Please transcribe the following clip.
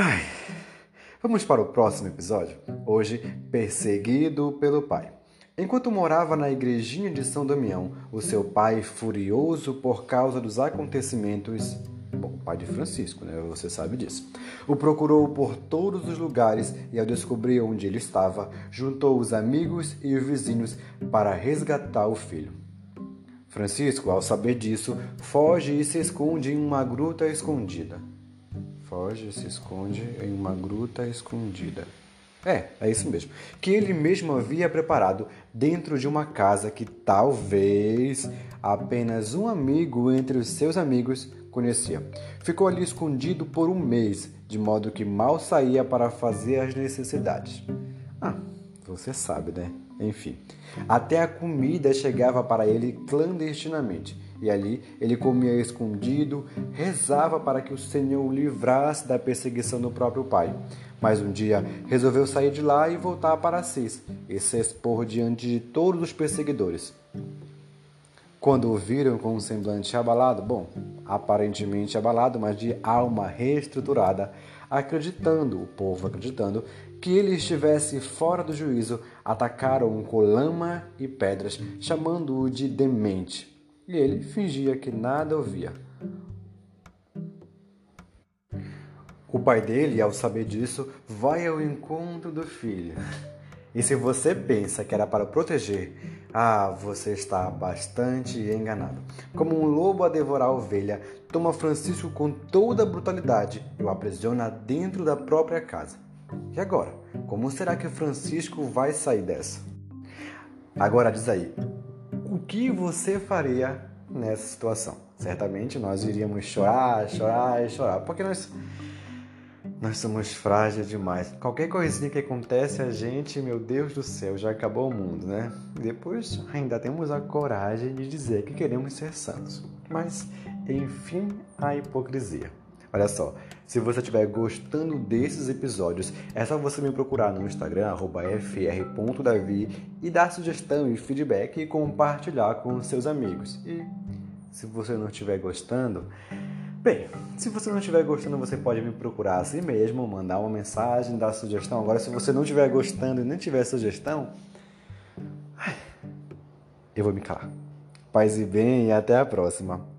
Ai, vamos para o próximo episódio? Hoje, perseguido pelo pai. Enquanto morava na igrejinha de São Damião, o seu pai, furioso por causa dos acontecimentos. Bom, o pai de Francisco, né? Você sabe disso. O procurou por todos os lugares e, ao descobrir onde ele estava, juntou os amigos e os vizinhos para resgatar o filho. Francisco, ao saber disso, foge e se esconde em uma gruta escondida. Foge se esconde em uma gruta escondida. É, é isso mesmo. Que ele mesmo havia preparado dentro de uma casa que talvez apenas um amigo entre os seus amigos conhecia. Ficou ali escondido por um mês, de modo que mal saía para fazer as necessidades. Ah, você sabe, né? Enfim, até a comida chegava para ele clandestinamente. E ali ele comia escondido, rezava para que o Senhor o livrasse da perseguição do próprio pai. Mas um dia resolveu sair de lá e voltar para Assis e se expor diante de todos os perseguidores. Quando o viram com um semblante abalado, bom, aparentemente abalado, mas de alma reestruturada, acreditando, o povo acreditando, que ele estivesse fora do juízo, atacaram-o com lama e pedras, chamando-o de demente. E ele fingia que nada ouvia. O pai dele, ao saber disso, vai ao encontro do filho. E se você pensa que era para proteger, ah, você está bastante enganado. Como um lobo a devorar a ovelha, toma Francisco com toda a brutalidade e o aprisiona dentro da própria casa. E agora? Como será que Francisco vai sair dessa? Agora diz aí, o que você faria nessa situação? Certamente nós iríamos chorar, chorar e chorar, porque nós nós somos frágeis demais. Qualquer coisinha que acontece a gente, meu Deus do céu, já acabou o mundo, né? Depois ainda temos a coragem de dizer que queremos ser santos. Mas, enfim, a hipocrisia. Olha só, se você estiver gostando desses episódios, é só você me procurar no Instagram, fr.davi, e dar sugestão e feedback e compartilhar com seus amigos. E se você não estiver gostando, Bem, se você não estiver gostando, você pode me procurar assim mesmo, mandar uma mensagem, dar sugestão. Agora, se você não estiver gostando e nem tiver sugestão, eu vou me calar. Paz e bem e até a próxima.